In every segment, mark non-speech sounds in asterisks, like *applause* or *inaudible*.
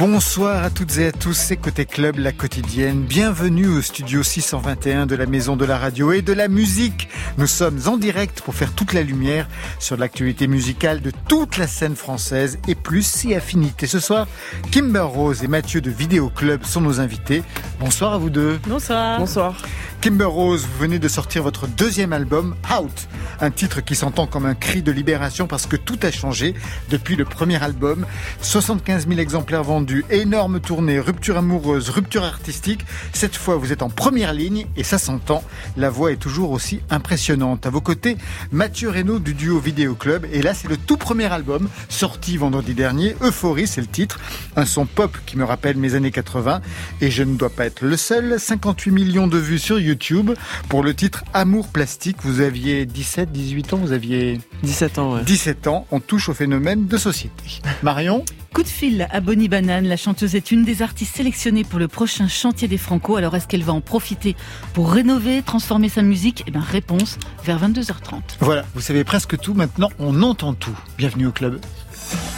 Bonsoir à toutes et à tous, c'est Côté Club, la quotidienne. Bienvenue au studio 621 de la Maison de la Radio et de la Musique. Nous sommes en direct pour faire toute la lumière sur l'actualité musicale de toute la scène française et plus si affinité. Ce soir, Kimber Rose et Mathieu de Vidéo Club sont nos invités. Bonsoir à vous deux. Bonsoir. Bonsoir. Kimber Rose, vous venez de sortir votre deuxième album, Out. Un titre qui s'entend comme un cri de libération parce que tout a changé depuis le premier album. 75 000 exemplaires vendus, énorme tournée, rupture amoureuse, rupture artistique. Cette fois, vous êtes en première ligne et ça s'entend. La voix est toujours aussi impressionnante. À vos côtés, Mathieu Reynaud du duo Vidéo Club. Et là, c'est le tout premier album sorti vendredi dernier. Euphorie, c'est le titre. Un son pop qui me rappelle mes années 80. Et je ne dois pas être le seul. 58 millions de vues sur YouTube YouTube pour le titre Amour plastique. Vous aviez 17, 18 ans, vous aviez 17 ans. Ouais. 17 ans. On touche au phénomène de société. Marion Coup de fil à Bonnie Banane. La chanteuse est une des artistes sélectionnées pour le prochain chantier des Franco. Alors est-ce qu'elle va en profiter pour rénover, transformer sa musique? Eh bien, réponse vers 22h30. Voilà, vous savez presque tout. Maintenant, on entend tout. Bienvenue au club.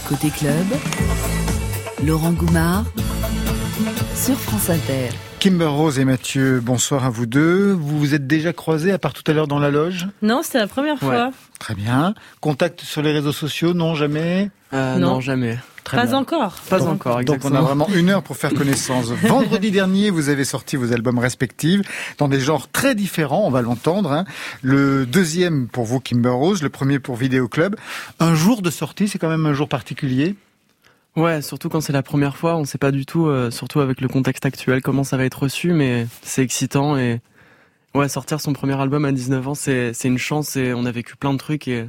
Côté club, Laurent Goumard sur France Inter. Kimber Rose et Mathieu, bonsoir à vous deux. Vous vous êtes déjà croisés à part tout à l'heure dans la loge Non, c'était la première fois. Ouais. Très bien. Contact sur les réseaux sociaux Non, jamais euh, non. non. jamais. Très pas bien. encore. Pas Donc, encore, exactement. Donc on a vraiment une heure pour faire connaissance. *laughs* Vendredi dernier, vous avez sorti vos albums respectifs dans des genres très différents, on va l'entendre. Hein. Le deuxième pour vous, Kimber Rose, le premier pour Vidéo Club. Un jour de sortie, c'est quand même un jour particulier Ouais, surtout quand c'est la première fois, on sait pas du tout, euh, surtout avec le contexte actuel, comment ça va être reçu, mais c'est excitant et ouais, sortir son premier album à 19 ans, c'est c'est une chance et on a vécu plein de trucs et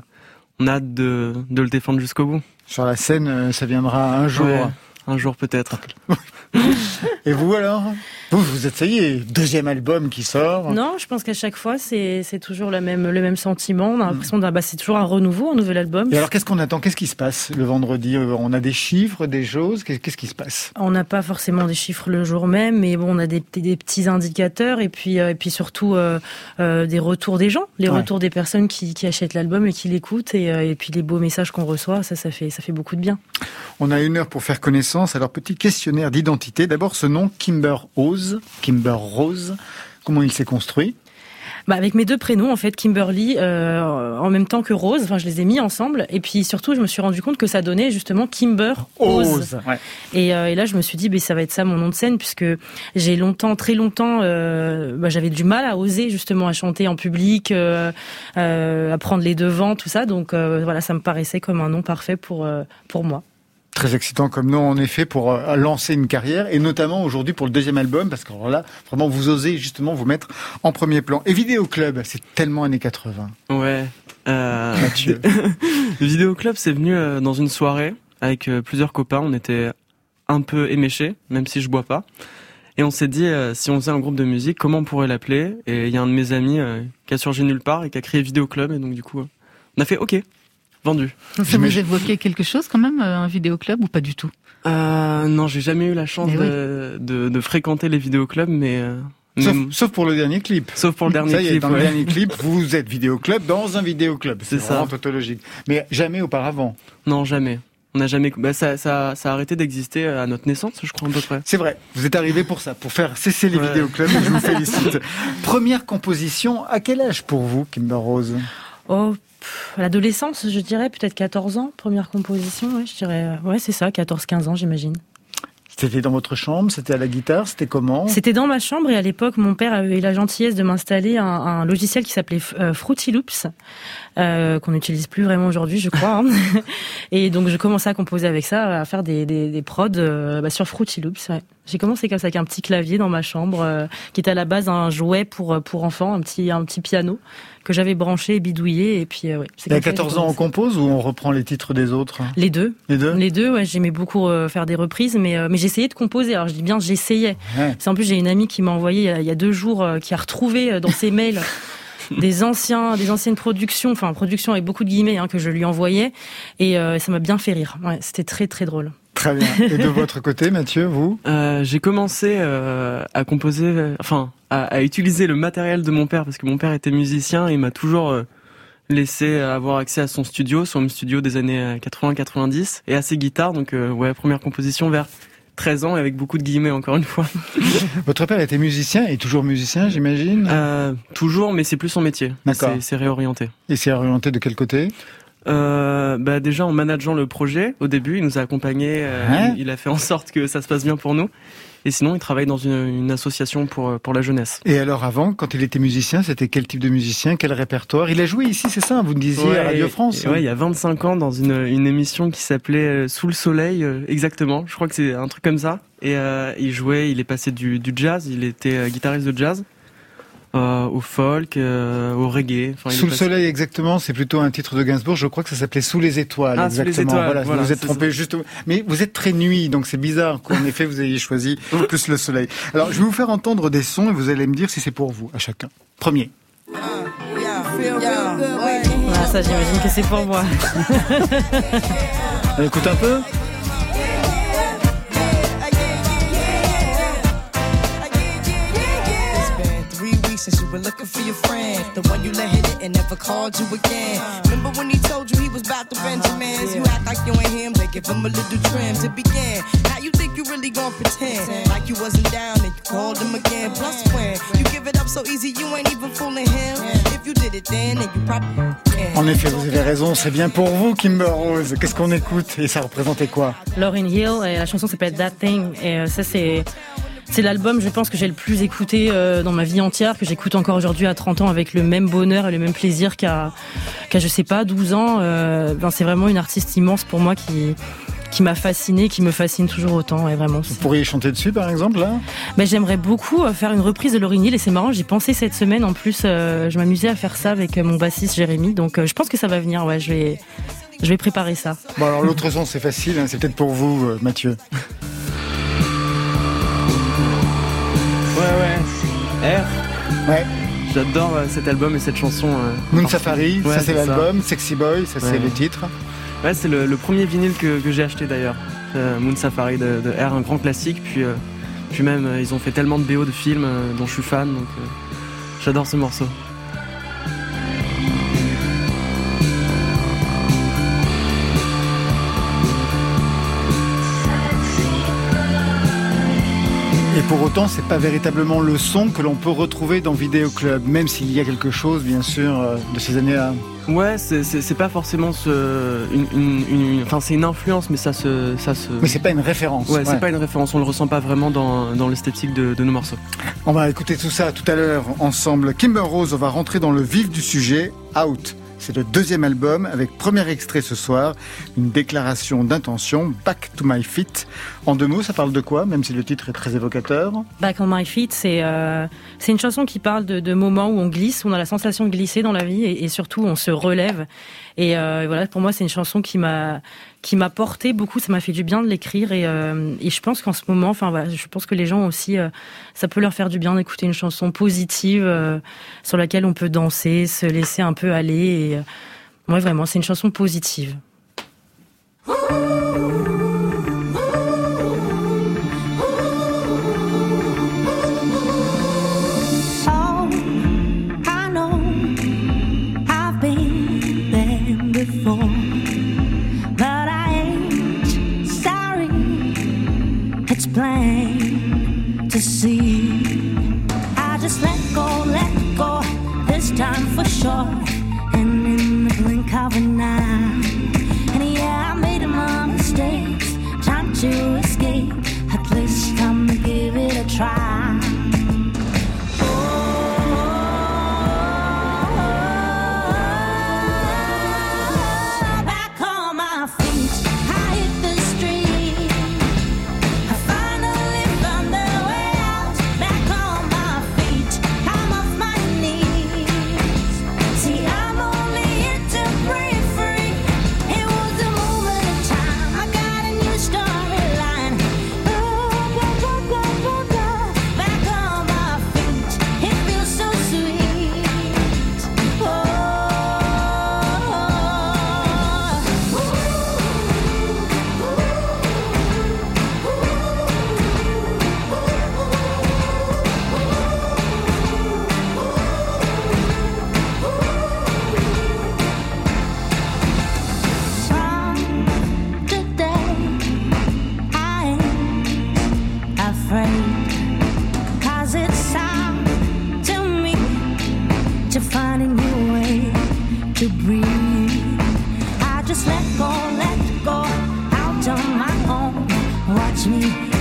on a hâte de de le défendre jusqu'au bout. Sur la scène, euh, ça viendra un jour. Ouais, un jour peut-être. *laughs* et vous alors? Vous, vous êtes, ça y est, deuxième album qui sort. Non, je pense qu'à chaque fois, c'est toujours le même, le même sentiment. On a l'impression que bah, c'est toujours un renouveau, un nouvel album. Et alors, qu'est-ce qu'on attend? Qu'est-ce qui se passe le vendredi? On a des chiffres, des choses? Qu'est-ce qui se passe? On n'a pas forcément des chiffres le jour même, mais bon, on a des, des petits indicateurs et puis, euh, et puis surtout euh, euh, des retours des gens, les ouais. retours des personnes qui, qui achètent l'album et qui l'écoutent et, euh, et puis les beaux messages qu'on reçoit, ça, ça fait, ça fait beaucoup de bien. On a une heure pour faire connaissance. Alors, petit questionnaire d'identité. D'abord, ce nom, Kimber Rose. Kimber Rose. Comment il s'est construit? Bah avec mes deux prénoms en fait Kimberly euh, en même temps que Rose enfin je les ai mis ensemble et puis surtout je me suis rendu compte que ça donnait justement Kimber Rose ouais. et, euh, et, là je me suis dit bah, ça va être ça mon nom de scène puisque j'ai longtemps très longtemps euh, bah, j'avais du mal à oser justement à chanter en public à prendre les devants tout ça donc voilà ça me paraissait comme un nom parfait pour pour moi Très excitant comme nom, en effet, pour euh, lancer une carrière, et notamment aujourd'hui pour le deuxième album, parce que là, vraiment, vous osez justement vous mettre en premier plan. Et Vidéo Club, c'est tellement années 80. Ouais. Euh... Mathieu. *laughs* Vidéo Club, c'est venu euh, dans une soirée avec euh, plusieurs copains. On était un peu éméchés, même si je bois pas. Et on s'est dit, si on faisait un groupe de musique, comment on pourrait l'appeler? Et il y a un de mes amis qui a surgi nulle part et qui a créé Vidéo Club, et donc du coup, on a fait OK vendu. Ça vous évoquait quelque chose quand même, un vidéoclub ou pas du tout? Euh, Non, j'ai jamais eu la chance de, oui. de, de, fréquenter les vidéoclubs, mais... Euh, sauf, pour le dernier clip. Sauf pour le dernier ça y est, clip. Dans ouais. le dernier clip, vous êtes vidéoclub dans un vidéoclub. C'est ça. vraiment tautologique. Mais jamais auparavant. Non, jamais. On n'a jamais. Bah, ça, ça, ça a arrêté d'exister à notre naissance, je crois à peu près. C'est vrai. Vous êtes arrivé pour ça, pour faire cesser les Ouais. vidéoclubs. et Je vous *laughs* félicite. Première composition. À quel âge pour vous, Kimber Rose? Oh, l'adolescence, je dirais, peut-être 14 ans, première composition, ouais, je dirais, euh, ouais, c'est ça, 14-15 ans, j'imagine. C'était dans votre chambre C'était à la guitare C'était comment? C'était dans ma chambre et à l'époque, mon père avait eu la gentillesse de m'installer un, un logiciel qui s'appelait euh, Fruity Loops, euh, qu'on n'utilise plus vraiment aujourd'hui, je crois. hein. *laughs* et donc, je commençais à composer avec ça, à faire des, des, des prods euh, bah, sur Fruity Loops. Ouais. J'ai commencé comme ça avec un petit clavier dans ma chambre, euh, qui était à la base un jouet pour pour enfants, un petit un petit piano que j'avais branché et bidouillé. Et puis, euh, ouais, c'est Et à comme ça que 14 j'ai ans, on compose ou on reprend les titres des autres? Les deux. Les deux? Les deux, ouais, j'aimais beaucoup euh, faire des reprises, mais, euh, mais j'essayais de composer. Alors je dis bien j'essayais. Ouais. C'est en plus j'ai une amie qui m'a envoyé il y a- il y a deux jours, euh, qui a retrouvé euh, dans ses *laughs* mails des anciens, des anciennes productions, enfin productions avec beaucoup de guillemets hein, que je lui envoyais, et euh, ça m'a bien fait rire. Ouais, c'était très très drôle. Très bien. Et de votre côté, Mathieu, vous? Euh, j'ai commencé euh, à composer, euh, enfin, à, à utiliser le matériel de mon père parce que mon père était musicien et il m'a toujours euh, laissé avoir accès à son studio, son home studio des années 80-90 et à ses guitares. Donc, euh, ouais, première composition vers 13 ans et avec beaucoup de guillemets encore une fois. *laughs* Votre père était musicien et toujours musicien, j'imagine? Euh, Toujours, mais c'est plus son métier. D'accord. C'est réorienté. Et c'est orienté de quel côté? Euh, bah déjà en manageant le projet au début, il nous a accompagnés, euh, il a fait en sorte que ça se passe bien pour nous. Et sinon, il travaille dans une, une, association pour pour la jeunesse. Et alors avant, quand il était musicien, c'était quel type de musicien, quel répertoire? Il a joué ici, c'est ça Vous me disiez à Radio France. Ouais, il y a 25 ans dans une une émission qui s'appelait euh, Sous le soleil, euh, exactement. Je crois que c'est un truc comme ça. Et euh, il jouait, il est passé du, du jazz, il était guitariste de jazz euh, au folk, euh, au reggae. Enfin, Sous le soleil, exactement. C'est plutôt un titre de Gainsbourg. Je crois que ça s'appelait Sous les étoiles. Ah, exactement. Sous les étoiles, voilà, voilà, vous êtes trompé juste. Mais vous êtes très nuit, donc c'est bizarre qu'en *laughs* effet vous ayez choisi plus le soleil. Alors, je vais vous faire entendre des sons et vous allez me dire si c'est pour vous, à chacun. Premier. Ah, ça, j'imagine que c'est pour moi. *laughs* Écoute un peu? Since you were looking for your friend. The one you let hit it and never called you again. Remember when he told you he was about to Benjamins? You act like you ain't him, they give him a little trim to begin. Now you think you really gonna pretend like you wasn't down and you called him again. Plus when you give it up so easy, you ain't even fooling him. If you did it then, then you probably En effet, vous avez raison, c'est bien pour vous, Kimber Rose. Qu'est-ce qu'on écoute et ça représentait quoi? Lauryn Hill, et la chanson s'appelle That Thing, et euh, ça c'est c'est l'album, je pense, que j'ai le plus écouté euh, dans ma vie entière, que j'écoute encore aujourd'hui à 30 ans avec le même bonheur et le même plaisir qu'à, qu'à je sais pas, 12 ans. Euh, ben c'est vraiment une artiste immense pour moi qui qui m'a fasciné, qui me fascine toujours autant, et vraiment. Vous pourriez chanter dessus, par exemple, là? Ben, J'aimerais beaucoup euh, faire une reprise de Lauryn Hill, et c'est marrant, j'y pensé cette semaine, en plus, je m'amusais à faire ça avec mon bassiste Jérémy, donc je pense que ça va venir, ouais, je vais, je vais préparer ça. Bon, alors l'autre son, c'est facile, hein, c'est peut-être pour vous, Mathieu. R? Ouais. J'adore euh, cet album et cette chanson. Euh, Moon Safari, ça c'est l'album. Sexy Boy, ça c'est le titre. Ouais, c'est le, premier vinyle que, j'ai acheté d'ailleurs. Euh, Moon Safari de, R, un grand classique. Puis, puis même, ils ont fait tellement de BO de films dont je suis fan, donc j'adore ce morceau. Pour autant, c'est pas véritablement le son que l'on peut retrouver dans Vidéo Club, même s'il y a quelque chose, bien sûr, euh, de ces années-là. Ouais, c'est pas forcément ce, une, enfin c'est une influence, mais ça se, ça se. Mais c'est pas une référence. Ouais, c'est pas une référence. On le ressent pas vraiment dans, dans l'esthétique de, de nos morceaux. On va écouter tout ça tout à l'heure ensemble. Kimber Rose, on va rentrer dans le vif du sujet. Out. C'est le deuxième album avec premier extrait ce soir, une déclaration d'intention, Back to My Feet. En deux mots, ça parle de quoi, même si le titre est très évocateur? Back on My Feet, c'est euh, une chanson qui parle de, moments où on glisse, où on a la sensation de glisser dans la vie et surtout on se relève. Et euh, voilà, pour moi, c'est une chanson qui m'a qui m'a porté beaucoup. Ça m'a fait du bien de l'écrire et, euh, et je pense qu'en ce moment, enfin voilà, je pense que les gens aussi, euh, ça peut leur faire du bien d'écouter une chanson positive sur laquelle on peut danser, se laisser un peu aller. Et moi, vraiment, c'est une chanson positive. me.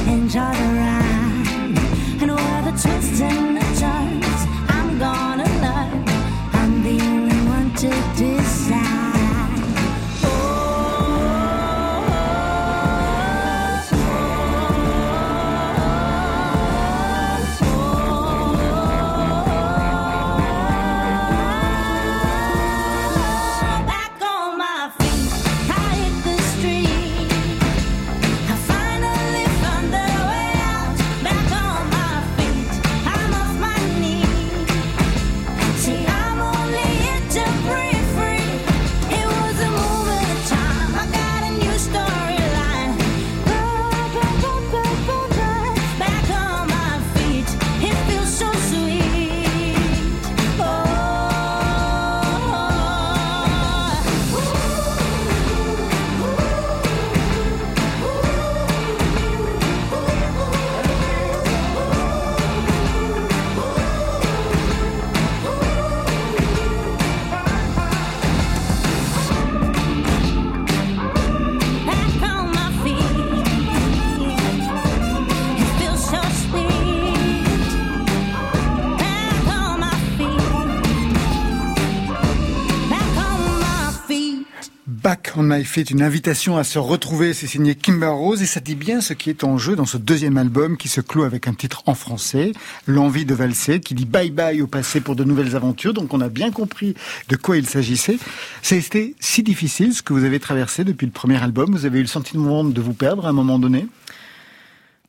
Back on My Feet, une invitation à se retrouver, c'est signé Kimber Rose et ça dit bien ce qui est en jeu dans ce deuxième album qui se clôt avec un titre en français, L'envie de valser, qui dit bye bye au passé pour de nouvelles aventures, donc on a bien compris de quoi il s'agissait. C'était si difficile ce que vous avez traversé depuis le premier album, vous avez eu le sentiment de vous perdre à un moment donné?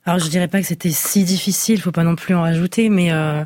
Alors je dirais pas que c'était si difficile, faut pas non plus en rajouter, mais euh,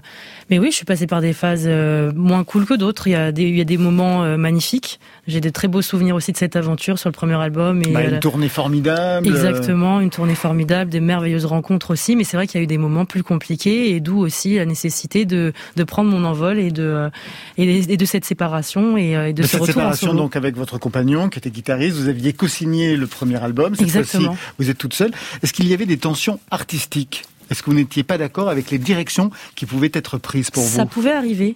mais oui, je suis passée par des phases euh, moins cool que d'autres. Il y a des il y a des moments euh, magnifiques. J'ai de très beaux souvenirs aussi de cette aventure sur le premier album et bah, une tournée formidable. Exactement, une tournée formidable, des merveilleuses rencontres aussi. Mais c'est vrai qu'il y a eu des moments plus compliqués et d'où aussi la nécessité de de prendre mon envol et de et de cette séparation et, de, de ce cette retour séparation donc avec votre compagnon qui était guitariste. Vous aviez co-signé le premier album. Cette Exactement. vous êtes toute seule. Est-ce qu'il y avait des tensions artistique. Est-ce que vous n'étiez pas d'accord avec les directions qui pouvaient être prises pour vous? Ça pouvait arriver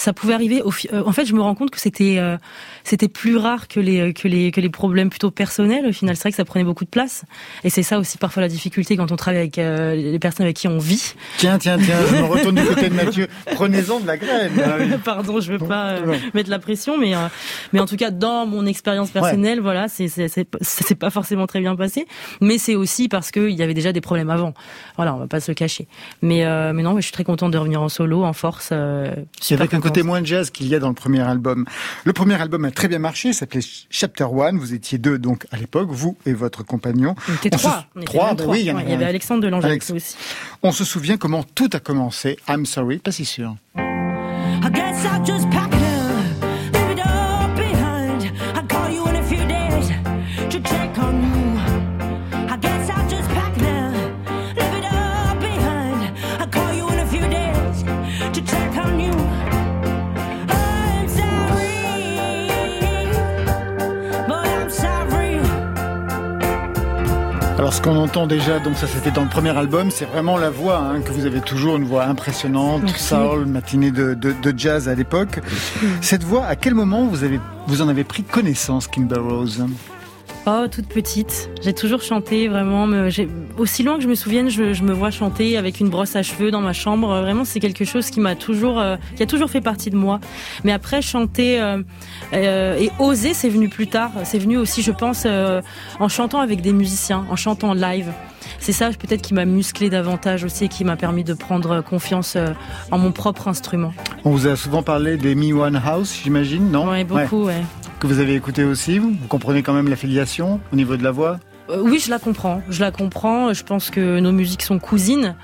ça pouvait arriver. Euh, en fait, je me rends compte que c'était euh, c'était plus rare que les que les que les problèmes plutôt personnels. Au final, c'est vrai que ça prenait beaucoup de place. Et c'est ça aussi parfois la difficulté quand on travaille avec euh, les personnes avec qui on vit. Tiens, tiens, tiens. je me *laughs* retourne du côté de Mathieu. Prenez-en de la graine. *laughs* Pardon, je veux pas mettre la pression, mais mais en tout cas dans mon expérience personnelle, voilà, c'est c'est c'est pas forcément très bien passé. Mais c'est aussi parce qu'il y avait déjà des problèmes avant. Voilà, on va pas se cacher. Mais mais non, je suis très contente de revenir en solo, en force. c'est vrai qu'un témoin de jazz qu'il y a dans le premier album. Le premier album a très bien marché, s'appelait Chapter One. Vous étiez deux donc à l'époque, vous et votre compagnon. On était trois. trois, bah oui, il y, avait Alexandre Delanger aussi. On se souvient comment tout a commencé. I'm sorry, pas si sûr. Alors ce qu'on entend déjà, donc ça c'était dans le premier album, c'est vraiment la voix hein, que vous avez toujours, une voix impressionnante, soul, matinée de, de, jazz à l'époque. Cette voix, à quel moment vous avez vous en avez pris connaissance, Kimber Rose? Oh, toute petite. J'ai toujours chanté, vraiment. Aussi loin que je me souvienne, je, me vois chanter avec une brosse à cheveux dans ma chambre. Vraiment, c'est quelque chose qui m'a toujours, euh, qui a toujours fait partie de moi. Mais après, chanter euh, euh, et oser, c'est venu plus tard. C'est venu aussi, je pense, en chantant avec des musiciens, en chantant live. C'est ça peut-être qui m'a musclé davantage aussi et qui m'a permis de prendre confiance en mon propre instrument. On vous a souvent parlé des Me One House, j'imagine, non? Oui, beaucoup, ouais que vous avez écouté aussi Vous comprenez quand même l'affiliation au niveau de la voix? Euh, oui, je la comprends. Je la comprends. Je pense que nos musiques sont cousines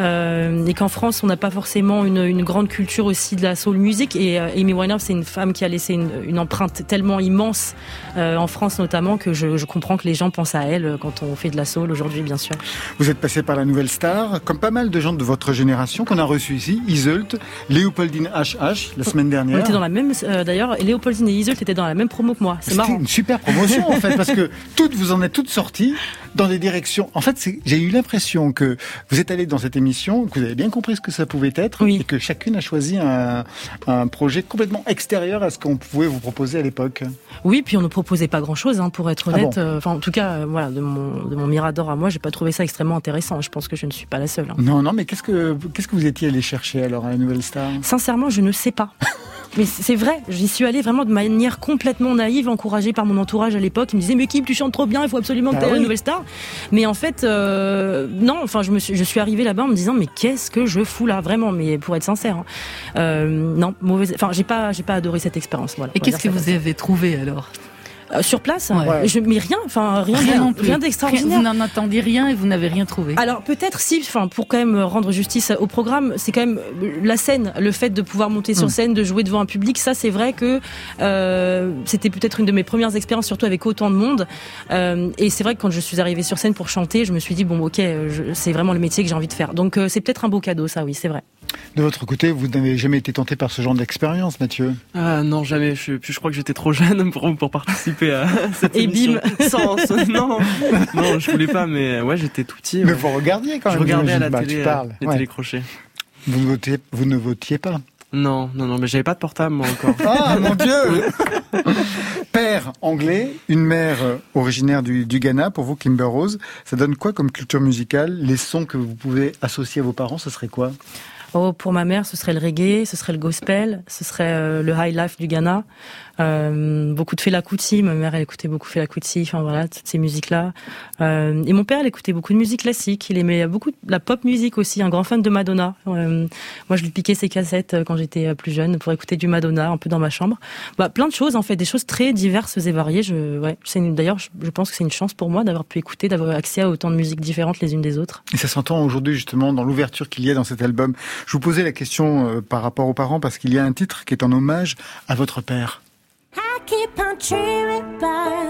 euh, et qu'en France, on n'a pas forcément une, une, grande culture aussi de la soul music. Et euh, Amy Winehouse, c'est une femme qui a laissé une, une empreinte tellement immense euh, en France notamment que je, je, comprends que les gens pensent à elle quand on fait de la soul aujourd'hui, bien sûr. Vous êtes passé par la Nouvelle Star, comme pas mal de gens de votre génération qu'on a reçu ici, Iseult, Léopoldine HH la semaine dernière. On était dans la même, d'ailleurs, Léopoldine et Iseult étaient dans la même promo que moi. C'est marrant. une super promotion en fait parce que toutes vous en êtes toutes sorties dans des directions. En fait, j'ai eu l'impression que vous êtes allé dans cette émission, que vous avez bien compris ce que ça pouvait être, et que chacune a choisi un, un, projet complètement extérieur à ce qu'on pouvait vous proposer à l'époque. Oui, puis on ne proposait pas grand-chose, hein, pour être ah honnête. Enfin, en tout cas, euh, voilà, de mon, de mon mirador à moi, j'ai pas trouvé ça extrêmement intéressant. Je pense que je ne suis pas la seule. Hein. Non, non, mais qu'est-ce que qu'est-ce que vous étiez allé chercher alors à la Nouvelle Star? Sincèrement, je ne sais pas. *laughs* Mais c'est vrai, j'y suis allée vraiment de manière complètement naïve, encouragée par mon entourage à l'époque. Il me disait, mais Kim, tu chantes trop bien, il faut absolument que tu ah la nouvelle star. Mais en fait, euh, non, enfin, je, me suis, je suis arrivée là-bas en me disant, mais qu'est-ce que je fous là, vraiment, mais pour être sincère. Hein. Euh, non, mauvaise, enfin, j'ai pas, j'ai pas adoré cette expérience. Voilà, Et qu'est-ce que vous avez trouvé alors? Euh, sur place. Je, mais rien, enfin rien, rien, d'extraordinaire. Vous n'en rien et vous n'avez rien trouvé. Alors peut-être si, enfin pour quand même rendre justice au programme, c'est quand même la scène, le fait de pouvoir monter sur hmm. scène, de jouer devant un public. Ça, c'est vrai que euh, c'était peut-être une de mes premières expériences, surtout avec autant de monde. Euh, et c'est vrai que quand je suis arrivée sur scène pour chanter, je me suis dit bon, ok, c'est vraiment le métier que j'ai envie de faire. Donc c'est peut-être un beau cadeau, ça, oui, c'est vrai. De votre côté, vous n'avez jamais été tenté par ce genre d'expérience, Mathieu? Ah non, jamais. Je, je crois que j'étais trop jeune *laughs* pour, pour participer à *laughs* cette Et bim *laughs* Sans, non, non, je voulais pas, mais ouais, j'étais tout petit. Mais vous regardiez quand même. Je regardais à la bah, télé, parles. les ouais. télécrochets. Vous, ne votiez, vous ne votiez pas? Non, non, non, mais j'avais pas de portable moi encore. ah mon Dieu Père anglais, une mère euh, originaire du, du, Ghana, pour vous Kimber Rose, ça donne quoi comme culture musicale? Les sons que vous pouvez associer à vos parents, ce serait quoi? Oh, pour ma mère, ce serait le reggae, ce serait le gospel, ce serait le high life du Ghana. Euh, beaucoup de Fela Kuti, ma mère elle écoutait beaucoup Fela Kuti, enfin voilà toutes ces musiques là. Euh, et mon père il écoutait beaucoup de musique classique, il aimait beaucoup la pop musique aussi, un grand fan de Madonna. Euh, moi je lui piquais ses cassettes quand j'étais plus jeune pour écouter du Madonna un peu dans ma chambre. Bah, plein de choses en fait, des choses très diverses et variées. D'ailleurs je, pense que c'est une chance pour moi d'avoir pu écouter, d'avoir accès à autant de musiques différentes les unes des autres. Et ça s'entend aujourd'hui justement dans l'ouverture qu'il y a dans cet album. Je vous posais la question par rapport aux parents parce qu'il y a un titre qui est en hommage à votre père. I keep on dreaming by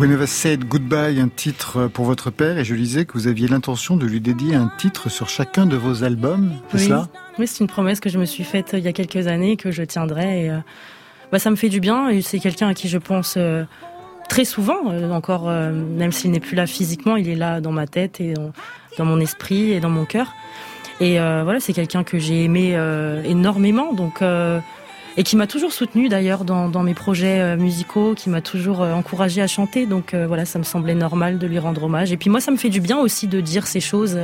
We Never Said Goodbye, un titre pour votre père, et je lisais que vous aviez l'intention de lui dédier un titre sur chacun de vos albums, c'est oui. cela? Oui, c'est une promesse que je me suis faite il y a quelques années, que je tiendrai, et euh, bah, ça me fait du bien, et c'est quelqu'un à qui je pense euh, très souvent, euh, encore, même s'il n'est plus là physiquement, il est là dans ma tête, et dans, dans mon esprit, et dans mon cœur. Et voilà, c'est quelqu'un que j'ai aimé énormément, donc et qui m'a toujours soutenu d'ailleurs dans, dans, mes projets euh, musicaux, qui m'a toujours euh, encouragé à chanter. Donc euh, voilà, ça me semblait normal de lui rendre hommage. Et puis moi, ça me fait du bien aussi de dire ces choses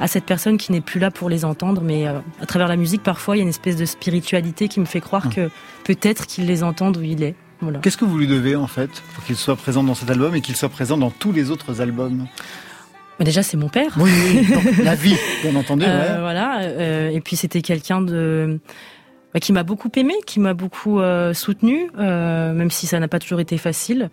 à cette personne qui n'est plus là pour les entendre, mais à travers la musique, parfois, il y a une espèce de spiritualité qui me fait croire que peut-être qu'il les entende où il est. Voilà. Qu'est-ce que vous lui devez en fait pour qu'il soit présent dans cet album et qu'il soit présent dans tous les autres albums? Mais déjà, c'est mon père. Oui, oui donc, *laughs* la vie, bien entendu. Euh, ouais. Voilà. Euh, et puis, c'était quelqu'un de bah, qui m'a beaucoup aimé, qui m'a beaucoup euh, soutenu, euh, même si ça n'a pas toujours été facile.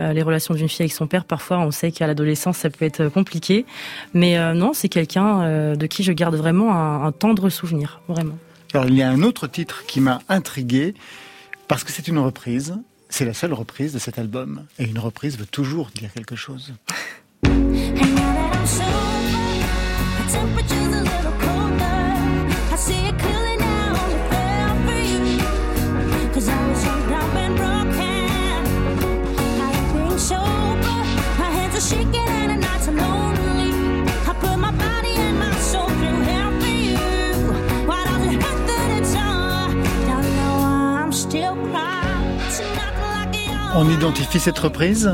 Euh, les relations d'une fille avec son père, parfois, on sait qu'à l'adolescence, ça peut être compliqué. Mais euh, non, c'est quelqu'un euh, de qui je garde vraiment un, un, tendre souvenir, vraiment. Alors, il y a un autre titre qui m'a intrigué, parce que c'est une reprise. C'est la seule reprise de cet album. Et une reprise veut toujours dire quelque chose. On identifie cette reprise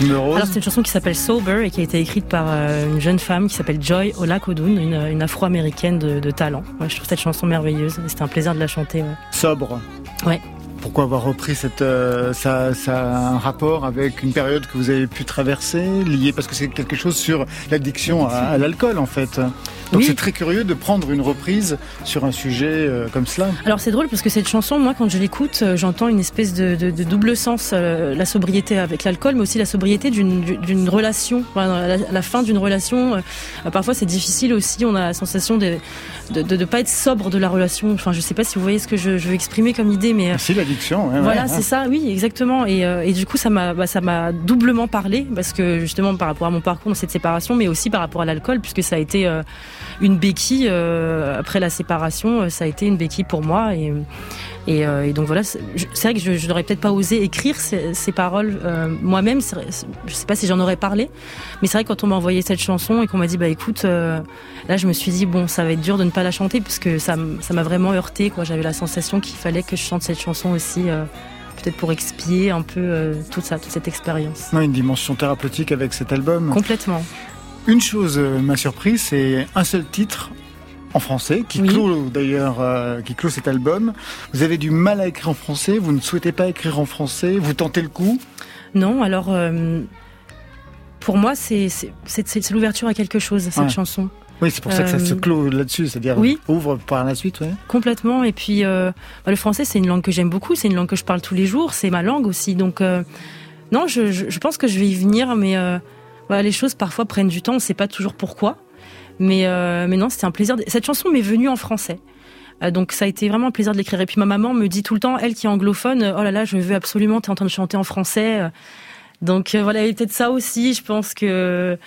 Alors c'est une chanson qui s'appelle Sober et qui a été écrite par euh, une jeune femme qui s'appelle Joy Olakodun, une, une afro-américaine de, de, talent. Ouais, je trouve cette chanson merveilleuse. C'était un plaisir de la chanter. Ouais. Sobre. Ouais. Pourquoi avoir repris cette euh, ça, ça a un rapport avec une période que vous avez pu traverser liée parce que c'est quelque chose sur l'addiction à, à l'alcool en fait. Donc Oui. c'est très curieux de prendre une reprise sur un sujet euh, comme cela. Alors c'est drôle parce que cette chanson, moi quand je l'écoute, euh, j'entends une espèce de, de, de double sens, euh, la sobriété avec l'alcool, mais aussi la sobriété d'une relation, la, la fin d'une relation. euh, parfois c'est difficile aussi, on a la sensation de de pas être sobre de la relation. Enfin je sais pas si vous voyez ce que je, je veux exprimer comme idée, mais euh, C'est l'addiction. Voilà, ouais, c'est ça, oui, exactement. Et, euh, et du coup, ça m'a, bah, ça m'a doublement parlé parce que justement par rapport à mon parcours dans cette séparation, mais aussi par rapport à l'alcool, puisque ça a été une béquille euh, après la séparation. euh, Ça a été une béquille pour moi et et, euh, et donc voilà, c'est vrai que je, je n'aurais peut-être pas osé écrire ces, ces paroles moi-même. Je sais pas si j'en aurais parlé, mais c'est vrai que quand on m'a envoyé cette chanson et qu'on m'a dit bah écoute, là je me suis dit bon ça va être dur de ne pas la chanter parce que ça m'a vraiment heurté quoi. J'avais la sensation qu'il fallait que je chante cette chanson aussi. Peut-être pour expier un peu euh, toute ça, toute cette expérience. Ouais, une dimension thérapeutique avec cet album. Complètement. Une chose euh, m'a surpris, c'est un seul titre en français qui Oui. clôt d'ailleurs euh, qui clôt cet album. Vous avez du mal à écrire en français, vous ne souhaitez pas écrire en français, vous tentez le coup? Non, alors euh, pour moi, c'est l'ouverture à quelque chose, cette Ouais. chanson. Oui, c'est pour ça que ça Euh, se clôt là-dessus, c'est-à-dire oui. ouvre par la suite, ouais. Complètement. Et puis, euh, bah, le français, c'est une langue que j'aime beaucoup. C'est une langue que je parle tous les jours. C'est ma langue aussi. Donc, euh, non, je, pense que je vais y venir, mais les choses parfois prennent du temps. On ne sait pas toujours pourquoi. Mais, euh, mais non, c'était un plaisir. Cette chanson m'est venue en français. Euh, donc ça a été vraiment un plaisir de l'écrire. Et puis ma maman me dit tout le temps, elle qui est anglophone, oh là là, je veux absolument, t'es en train de chanter en français. Donc euh, voilà, il y a peut-être ça aussi. Je pense que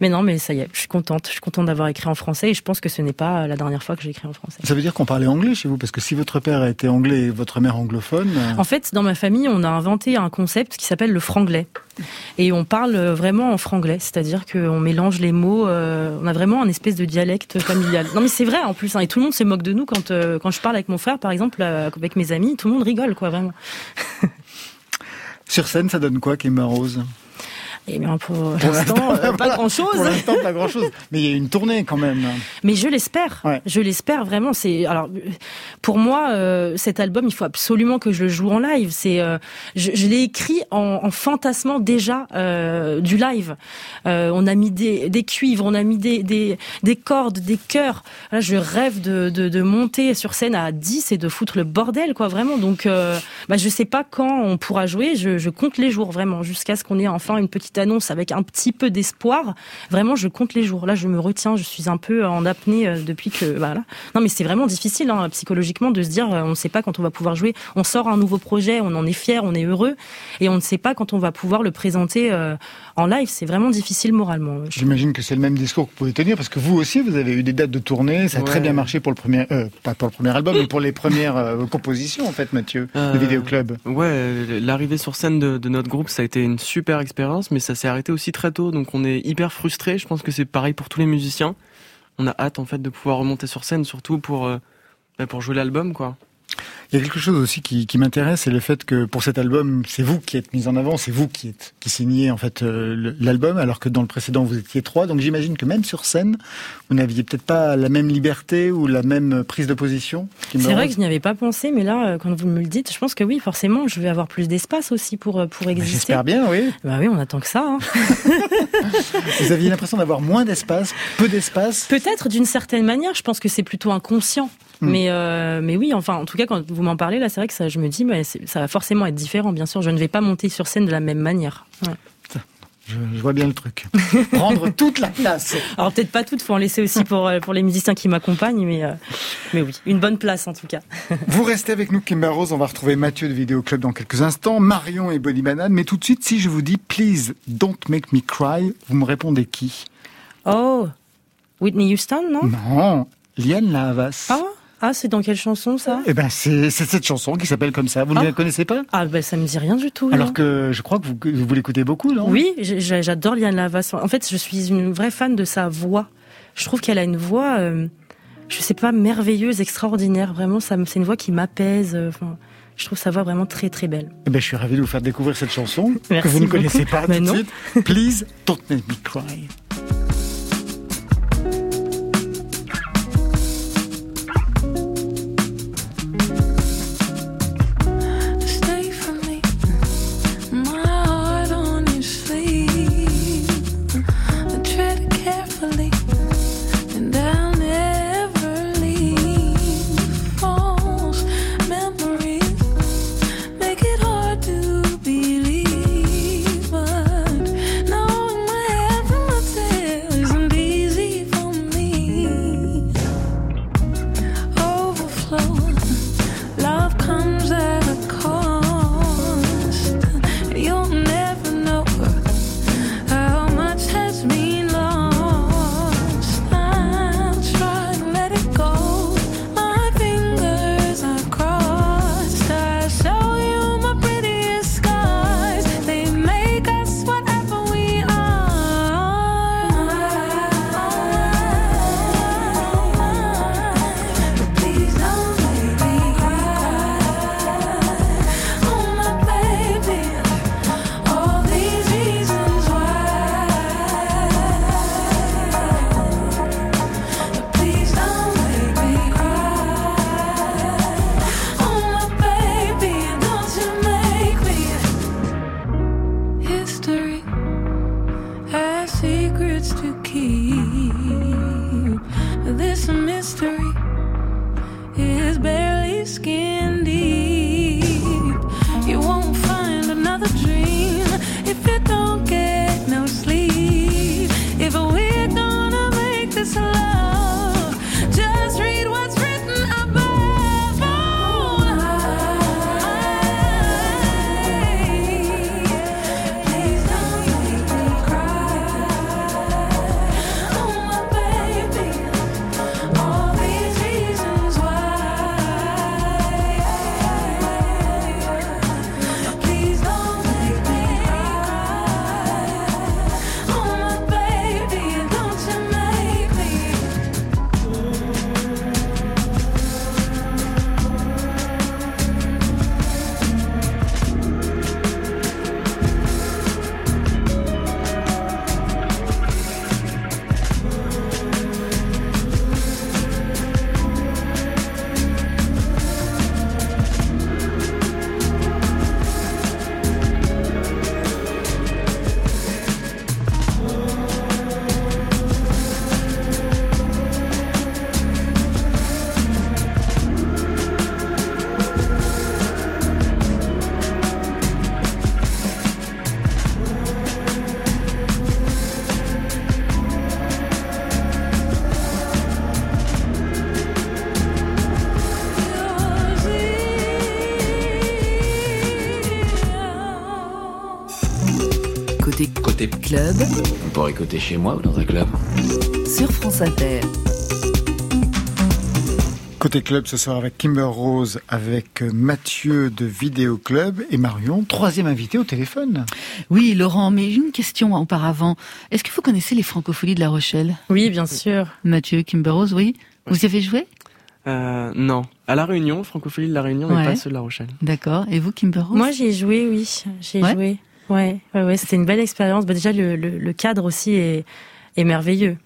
Mais non, mais ça y est, je suis contente. Je suis contente d'avoir écrit en français et je pense que ce n'est pas la dernière fois que j'ai écrit en français. Ça veut dire qu'on parlait anglais chez vous? Parce que si votre père était anglais et votre mère anglophone... Euh, en fait, dans ma famille, on a inventé un concept qui s'appelle le franglais. Et on parle vraiment en franglais, c'est-à-dire qu'on mélange les mots, euh, on a vraiment un espèce de dialecte familial. Non mais c'est vrai en plus, hein, et tout le monde se moque de nous quand, euh, quand je parle avec mon frère, par exemple, avec mes amis, tout le monde rigole, quoi, vraiment. Sur scène, ça donne quoi, Kimber Rose? Eh bien, pour, l'instant, euh, pas grand-chose. Pour l'instant, pas grand-chose. Mais il y a une tournée quand même. Mais je l'espère. Je l'espère vraiment. C'est alors pour moi, euh, cet album, il faut absolument que je le joue en live. C'est, euh, je, je l'ai écrit en, en, fantasmant déjà du live. on a mis des, des, cuivres, on a mis des, des, des cordes, des chœurs. Là, je rêve de, de, de, monter sur scène à 10 et de foutre le bordel, quoi, vraiment. Donc, bah, je sais pas quand on pourra jouer. Je, je compte les jours vraiment jusqu'à ce qu'on ait enfin une petite annonce avec un petit peu d'espoir. Vraiment, je compte les jours. Là, je me retiens. Je suis un peu en apnée euh, depuis que voilà. Non, mais c'est vraiment difficile hein, psychologiquement de se dire euh, on ne sait pas quand on va pouvoir jouer. On sort un nouveau projet, on en est fier, on est heureux, et on ne sait pas quand on va pouvoir le présenter euh, en live. C'est vraiment difficile moralement. J'imagine que c'est le même discours que vous pouvez tenir parce que vous aussi, vous avez eu des dates de tournée. Ça a très bien marché pour le premier, pas pour le premier album, mais pour les premières compositions en fait, Mathieu, Vidéo Ouais, l'arrivée sur scène de, de, notre groupe, ça a été une super expérience, mais ça s'est arrêté aussi très tôt, donc on est hyper frustré. Je pense que c'est pareil pour tous les musiciens. On a hâte en fait de pouvoir remonter sur scène, surtout pour euh, bah, pour jouer l'album, quoi. Il y a quelque chose aussi qui, qui m'intéresse, c'est le fait que pour cet album, c'est vous qui êtes mis en avant, c'est vous qui êtes qui signez en fait euh, l'album, alors que dans le précédent vous étiez trois. Donc j'imagine que même sur scène, vous n'aviez peut-être pas la même liberté ou la même prise de position. C'est vrai que je n'y avais pas pensé, mais là, euh, quand vous me le dites, je pense que oui, forcément, je vais avoir plus d'espace aussi pour euh, pour bah, exister. J'espère bien, oui. Bah oui, on attend que ça. Hein. *laughs* vous aviez l'impression d'avoir moins d'espace, peu d'espace. Peut-être d'une certaine manière. Je pense que c'est plutôt inconscient. Hmm. Mais euh, mais oui, enfin, en tout cas, quand vous m'en parlez là, c'est vrai que ça, je me dis, ça va forcément être différent. Bien sûr, je ne vais pas monter sur scène de la même manière. Ouais. Je, vois bien le truc. *laughs* Prendre toute la place. Alors peut-être pas toute, faut en laisser aussi pour euh, pour les musiciens qui m'accompagnent, mais euh, mais oui, une bonne place en tout cas. *laughs* Vous restez avec nous, Kimber Rose. On va retrouver Mathieu de Vidéo Club dans quelques instants, Marion et Bonnie Banane. Mais tout de suite, si je vous dis Please Don't Make Me Cry, vous me répondez qui? Oh, Whitney Houston, non? Non, Liane Lavas. Ah ah, c'est dans quelle chanson ça? Eh ben, c'est cette chanson qui s'appelle comme ça. Vous ne ah. la connaissez pas? Ah ben, ça me dit rien du tout. Alors que je crois que vous, vous l'écoutez beaucoup, non? Oui, j'adore Liane Lavas. En fait, je suis une vraie fan de sa voix. Je trouve qu'elle a une voix, euh, je sais pas, merveilleuse, extraordinaire. Vraiment, c'est une voix qui m'apaise. Euh, je trouve sa voix vraiment très très belle. Eh ben, je suis ravi de vous faire découvrir cette chanson que vous ne connaissez pas tout de suite. Please don't make me cry. Côté Côté club On pourrait écouter chez moi ou dans un club. sur France Inter. Côté club ce soir avec Kimber Rose, avec euh, Mathieu de Vidéo Club et Marion, troisième invité au téléphone. Oui, Laurent, mais une question auparavant. Est-ce que vous connaissez les francopholies de La Rochelle? Oui, bien sûr. Mathieu Kimberose, oui Vous y avez joué? Euh, non. À La Réunion, Francophonie de La Réunion, mais pas ceux de La Rochelle. D'accord. Et vous, Kimberose Moi, j'ai joué, oui. J'ai Ouais joué. Ouais, ouais, ouais. C'était une belle expérience. Bah, déjà, le, le, le cadre aussi est, est merveilleux.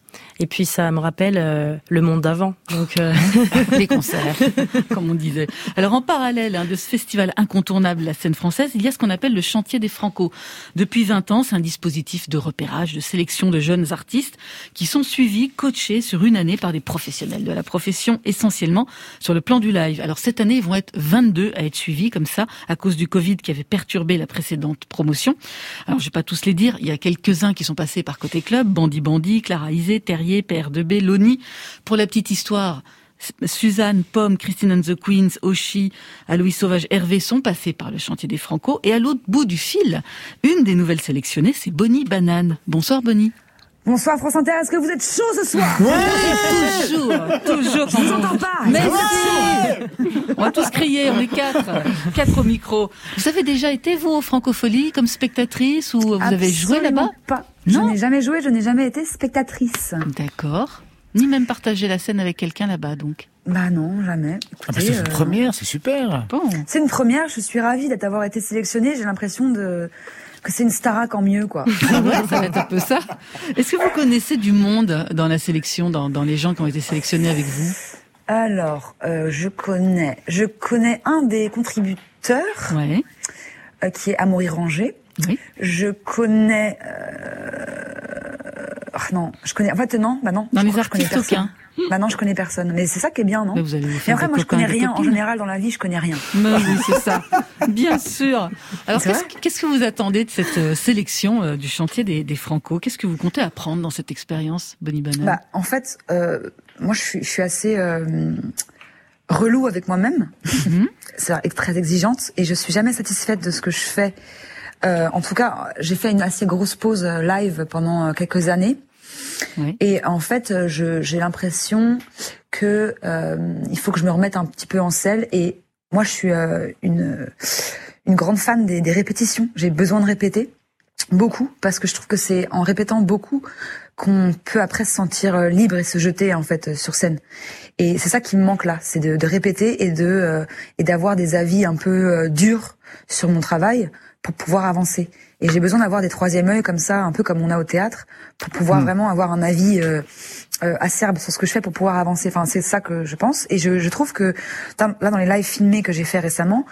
Et puis, ça me rappelle euh, le monde d'avant. Donc, euh, *laughs* les concerts, *laughs* comme on disait. Alors en parallèle hein, de ce festival incontournable, la scène française, il y a ce qu'on appelle le chantier des Franco. Depuis 20 ans, c'est un dispositif de repérage, de sélection de jeunes artistes qui sont suivis, coachés sur une année par des professionnels de la profession, essentiellement sur le plan du live. Alors cette année, ils vont être 22 à être suivis comme ça, à cause du Covid qui avait perturbé la précédente promotion. Alors je vais pas tous les dire, il y a quelques-uns qui sont passés par côté club, Bandit Bandit, Clara Isé, Terrier, PR2B, Loni. Pour la petite histoire, Suzanne, Pomme, Christine and the Queens, Oshi, Aloïs Sauvage, Hervé sont passés par le chantier des Franco. Et à l'autre bout du fil, une des nouvelles sélectionnées, c'est Bonnie Banane. Bonsoir Bonnie. Bonsoir France Inter, est-ce que vous êtes chaud ce soir Toujours, toujours. Je vous entends pas. Mais si On va tous crier, on est quatre. Quatre au micro. Vous avez déjà été, vous, aux Francopholies, comme spectatrice, ou vous avez joué là-bas pas. Je Non. n'ai jamais joué, je n'ai jamais été spectatrice. D'accord. Ni même partager la scène avec quelqu'un là-bas, donc. Bah non, jamais. Ah bah, c'est une euh, première, c'est super. Bon. C'est une première, je suis ravie d'avoir été sélectionnée, j'ai l'impression de que c'est une Starac en mieux quoi. *laughs* Ah ouais, ça va être un peu ça. Est-ce que vous connaissez du monde dans la sélection, dans, dans les gens qui ont été sélectionnés avec vous? Alors, euh, je connais, je connais un des contributeurs Ouais. euh, qui est Amaury Ranger. Oui. Je connais euh... ah non, je connais en fait non, bah non. Dans je les artistes, aucun. Non, je connais personne. Mais c'est ça qui est bien, non Mais vous allez faire après, moi, je connais rien. En général, dans la vie, je connais rien. Mais oui, c'est ça. Bien sûr. Alors, qu'est-ce, que vous attendez de cette euh, sélection euh, du chantier des, des Franco? Qu'est-ce que vous comptez apprendre dans cette expérience, Bonnie Banane Bah, en fait, euh, moi, je suis, je suis assez euh, relou avec moi-même. Mhm. *laughs* C'est très exigeante et je suis jamais satisfaite de ce que je fais. Euh, en tout cas, j'ai fait une assez grosse pause live pendant quelques années. Et en fait, euh, j'ai l'impression que euh, il faut que je me remette un petit peu en selle. Et moi, je suis euh, une grande fan des, répétitions. J'ai besoin de répéter beaucoup parce que je trouve que c'est en répétant beaucoup qu'on peut après se sentir libre et se jeter en fait sur scène. Et c'est ça qui me manque là, c'est de, répéter et de et d'avoir des avis un peu durs sur mon travail pour pouvoir avancer. Et j'ai besoin d'avoir des troisième œils comme ça, un peu comme on a au théâtre, pour pouvoir vraiment avoir un avis euh, euh, acerbe sur ce que je fais pour pouvoir avancer. Enfin, c'est ça que je pense. Et je, je trouve que là, dans les lives filmés que j'ai fait récemment,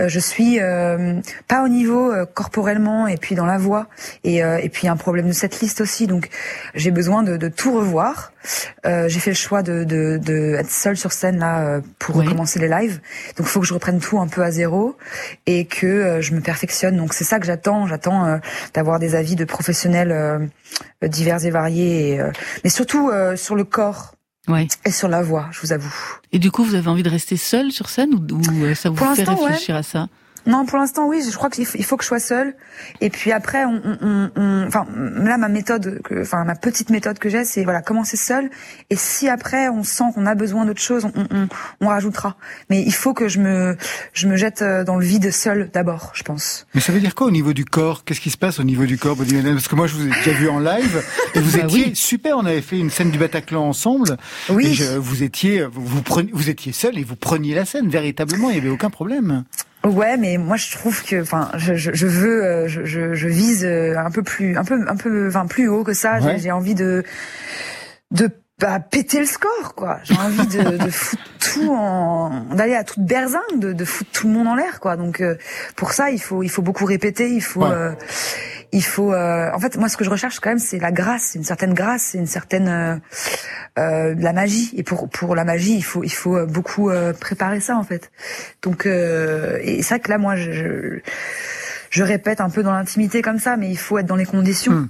euh, je suis euh, pas au niveau euh, corporellement et puis dans la voix. Et, euh, et puis il y a un problème de cette liste aussi. Donc j'ai besoin de, de tout revoir. Euh, j'ai fait le choix de, de, de être seule sur scène là pour Oui. recommencer les lives. Donc il faut que je reprenne tout un peu à zéro et que je me perfectionne. Donc c'est ça que j'attends. J'attends euh, d'avoir des avis de professionnels euh, divers et variés, et, euh, mais surtout sur le corps Ouais. et sur la voix. Je vous avoue. Et du coup, vous avez envie de rester seul sur scène ou, ça vous Pour fait ouais. réfléchir à ça? Non, pour l'instant, oui. Je crois qu'il faut, que je sois seule. Et puis après, on, on- on- enfin, là, ma méthode, que, enfin, ma petite méthode que j'ai, c'est voilà, commencer seule. Et si après, on sent qu'on a besoin d'autre chose, on, on, on rajoutera. Mais il faut que je me, je me jette euh, dans le vide seule d'abord, je pense. Mais ça veut dire quoi au niveau du corps? Qu'est-ce qui se passe au niveau du corps, Parce que moi, je vous ai déjà vu en live et vous Bah étiez oui. super. On avait fait une scène du Bataclan ensemble. Oui. Et je- vous étiez, vous, vous, preniez- vous étiez seul et vous preniez la scène véritablement. Il y avait aucun problème. Ouais, mais moi je trouve que, enfin, je, je, je veux, euh, je, je, je vise euh, un peu plus, un peu, un peu, enfin, plus haut que ça. J'ai- Ouais. J'ai envie de, de bah, péter le score, quoi. J'ai envie de, de foutre tout en, d'aller à toute berzingue, de, de foutre tout le monde en l'air, quoi. Donc euh, pour ça, il faut, il faut beaucoup répéter, il faut, Ouais. euh, il faut. euh, en fait, moi, ce que je recherche quand même, c'est la grâce, une certaine grâce, une certaine euh, euh, la magie. Et pour pour la magie, il faut il faut euh, beaucoup euh, préparer ça, en fait. Donc euh, et c'est vrai que là, moi, je, je je répète un peu dans l'intimité comme ça, mais il faut être dans les conditions. Hmm.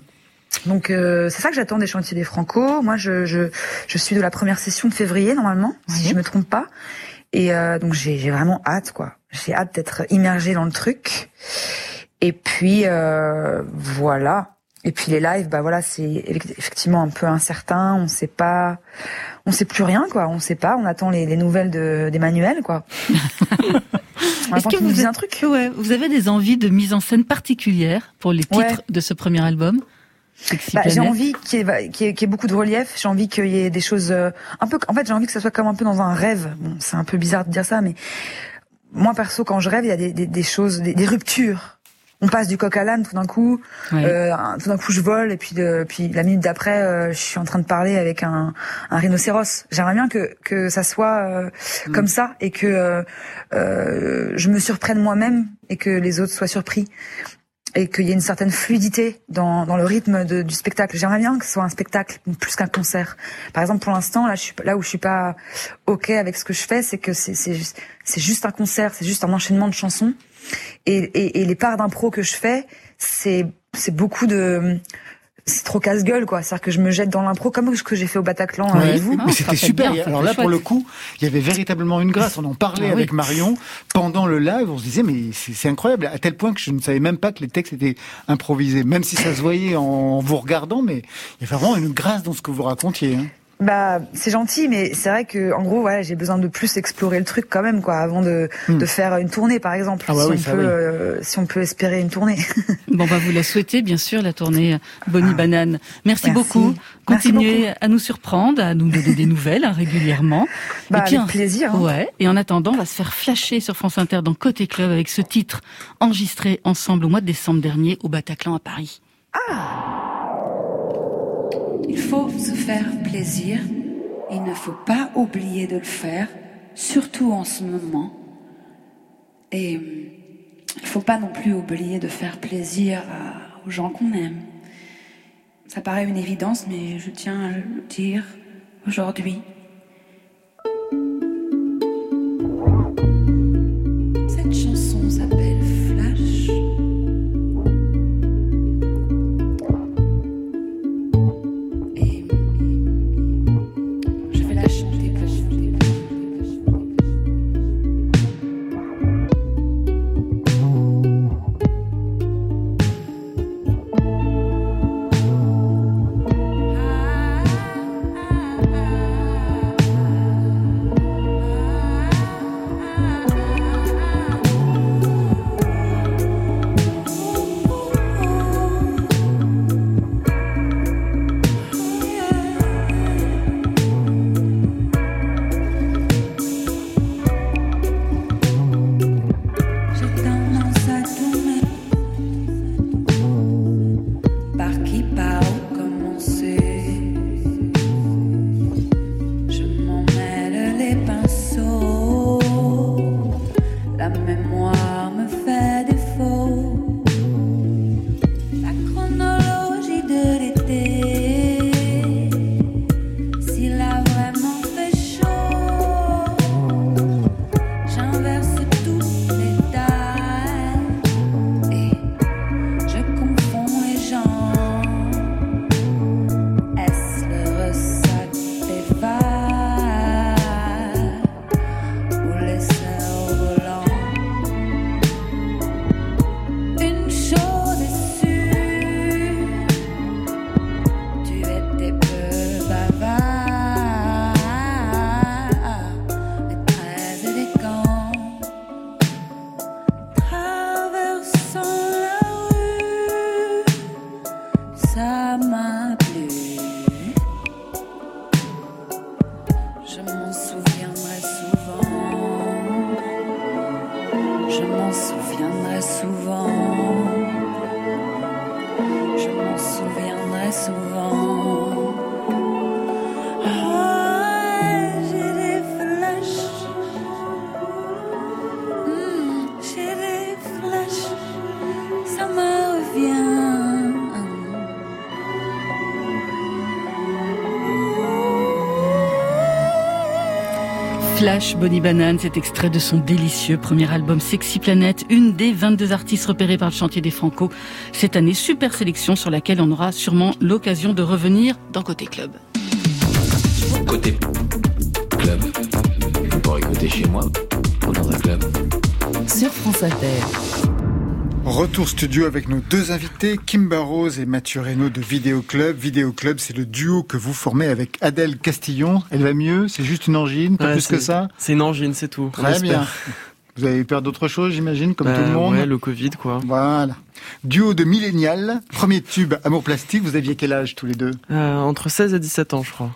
Donc euh, c'est ça que j'attends des chantiers des Franco. Moi, je, je, je suis de la première session de février normalement, si je me trompe pas. Et euh, donc j'ai vraiment hâte, quoi. J'ai hâte d'être immergée dans le truc. Et puis euh, voilà. et puis les lives, bah voilà, c'est effectivement un peu incertain. On sait pas, on sait plus rien, quoi. On sait pas. On attend les, les nouvelles d'Emmanuel, quoi. *laughs* Est-ce que vous avez un truc ouais, Vous avez des envies de mise en scène particulière pour les titres de ce premier album? Bah, j'ai envie qu'il y, qu y, ait beaucoup de relief. J'ai envie qu'il y ait des choses euh, un peu. En fait, j'ai envie que ça soit comme un peu dans un rêve. Bon, c'est un peu bizarre de dire ça, mais moi perso, quand je rêve, il y a des, des, des choses, des, des ruptures on passe du coq à l'âne tout d'un coup. Euh, tout d'un coup, je vole et puis, de, puis la minute d'après, euh, je suis en train de parler avec un, un rhinocéros. J'aimerais bien que que ça soit euh, mm. comme ça et que euh, je me surprenne moi-même et que les autres soient surpris et qu'il y ait une certaine fluidité dans, dans le rythme de, du spectacle. J'aimerais bien que ce soit un spectacle plus qu'un concert. Par exemple, pour l'instant, là, je suis là où je suis pas ok avec ce que je fais, c'est que c'est c'est juste un concert, c'est juste un enchaînement de chansons et, et, et les parts d'impro que je fais, c'est beaucoup de c'est trop casse-gueule quoi. C'est-à-dire que je me jette dans l'impro comme ce que j'ai fait au Bataclan ouais. avec vous. Mais c'était super. Alors là, pour le coup, il y avait véritablement une grâce. On en parlait ah avec Marion pendant le live. On se disait mais c'est incroyable à tel point que je ne savais même pas que les textes étaient improvisés, même si ça se voyait en vous regardant. Mais il y a vraiment une grâce dans ce que vous racontiez. Hein. Bah, c'est gentil, mais c'est vrai que en gros, ouais, j'ai besoin de plus explorer le truc quand même, quoi, avant de, hmm. de faire une tournée, par exemple. Ah bah si, on peut, euh, si on peut espérer une tournée. *laughs* bon, bah, vous la souhaitez, bien sûr, la tournée Bonnie ah. Banane. Merci, beaucoup. Continuez à nous surprendre, à nous donner des *laughs* nouvelles hein, régulièrement. Bah, et puis, avec plaisir. Hein. Ouais. Et en attendant, on va se faire flasher sur France Inter dans Côté Club avec ce titre enregistré ensemble au mois de décembre dernier au Bataclan à Paris. Ah. Il faut se faire plaisir. Il ne faut pas oublier de le faire, surtout en ce moment. Et il ne faut pas non plus oublier de faire plaisir aux gens qu'on aime. Ça paraît une évidence, mais je tiens à le dire aujourd'hui. Flash Bonnie Banane, cet extrait de son délicieux premier album Sexy Planète, une des 22 artistes repérés par le chantier des Franco cette année. Super sélection sur laquelle on aura sûrement l'occasion de revenir dans Côté Club. Côté Club. Pour écouter chez moi ou dans un club. Sur France Inter. Retour studio avec nos deux invités, Kimber Rose et Mathieu Reynaud de Vidéo Club. Vidéo Club, c'est le duo que vous formez avec Adèle Castillon. Elle va mieux? C'est juste une angine, pas Ouais, plus que ça? C'est une angine, c'est tout. Très bien. Vous avez eu peur d'autre chose, j'imagine, comme Bah, tout le monde? Ouais, le Covid, quoi. Voilà. Duo de millénial, premier tube Amour Plastique, vous aviez quel âge tous les deux? Euh, entre 16 et 17 ans, je crois.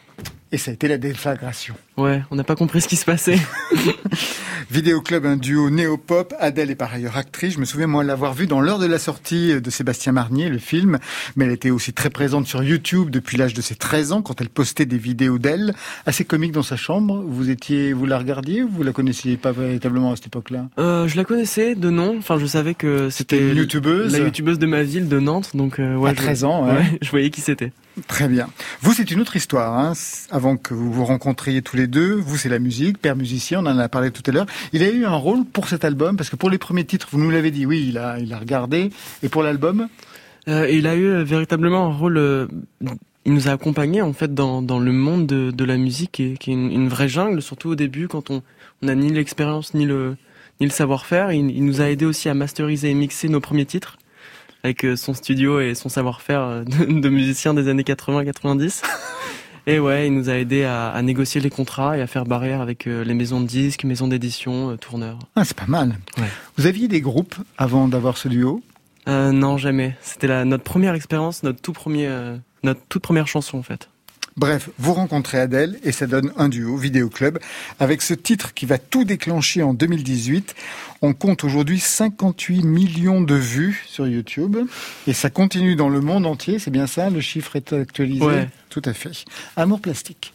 Et ça a été la déflagration. Ouais, on n'a pas compris ce qui se passait. *laughs* Vidéo Club, un duo néo-pop. Adèle est par ailleurs actrice. Je me souviens, moi, l'avoir vue dans l'heure de la sortie de Sébastien Marnier, le film. Mais elle était aussi très présente sur YouTube depuis l'âge de ses 13 ans, quand elle postait des vidéos d'elle, assez comiques dans sa chambre. Vous étiez, vous la regardiez ou vous la connaissiez pas véritablement à cette époque-là? Euh, je la connaissais de nom. Enfin, je savais que C'était c'était une youtubeuse la youtubeuse de ma ville, de Nantes. Donc, euh, ouais, à je- 13 ans. ouais. ouais, *laughs* je voyais qui c'était. Très bien. Vous, c'est une autre histoire. Hein. Avant que vous vous rencontriez tous les deux, vous, c'est la musique, père musicien, on en a parlé tout à l'heure. Il a eu un rôle pour cet album, parce que pour les premiers titres, vous nous l'avez dit, oui, il a, il a regardé. Et pour l'album? Euh, il a eu euh, véritablement un rôle. euh, il nous a accompagnés en fait dans, dans le monde de, de la musique, qui est, qui est une, vraie jungle, surtout au début quand on on n'a ni l'expérience ni le ni le savoir-faire. Il, il nous a aidé aussi à masteriser et mixer nos premiers titres avec euh, son studio et son savoir-faire euh, de, de musicien des années 80-90. Et ouais, il nous a aidé à, à négocier les contrats et à faire barrière avec euh, les maisons de disques, maisons d'édition, euh, tourneurs. Ah, c'est pas mal. Ouais. Vous aviez des groupes avant d'avoir ce duo? Euh, non, jamais. C'était notre première expérience, notre tout premier, notre toute première chanson en fait. Bref, vous rencontrez Adèle et ça donne un duo, Vidéo Club, avec ce titre qui va tout déclencher en 2018. On compte aujourd'hui 58 millions de vues sur YouTube et ça continue dans le monde entier, c'est bien ça Le chiffre est actualisé? Ouais. Tout à fait. Amour plastique.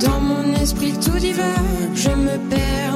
Dans mon esprit tout divague, je me perds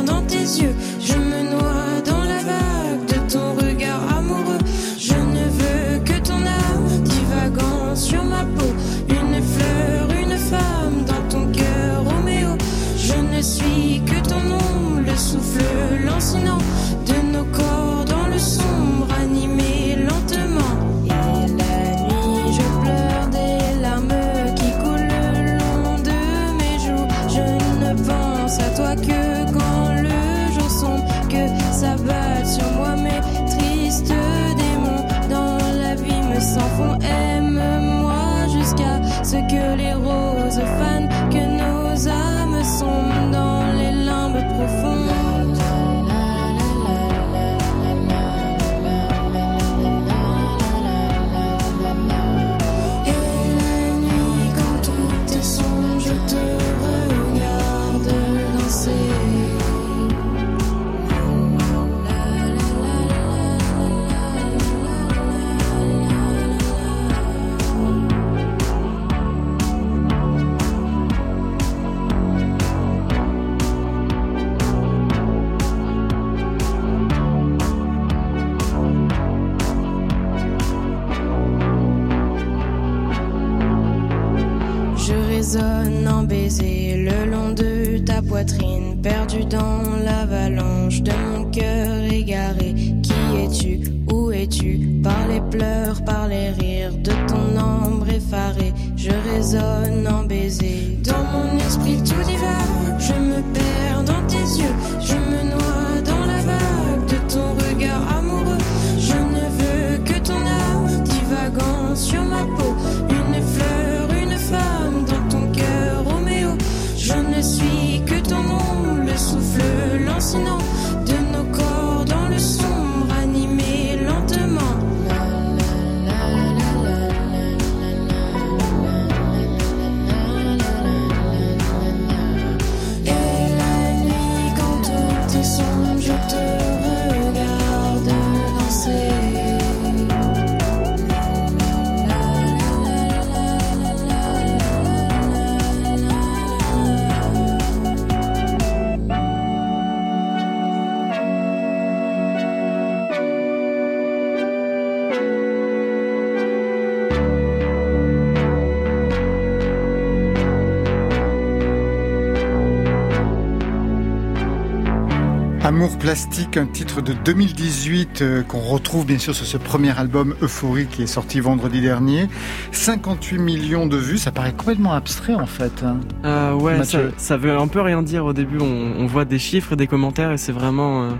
plastique, un titre de 2018 euh, qu'on retrouve bien sûr sur ce premier album Euphorie qui est sorti vendredi dernier. 58 millions de vues, ça paraît complètement abstrait en fait. hein. Euh, ouais, ça, veut un peu rien dire au début. On, on voit des chiffres et des commentaires et c'est vraiment euh,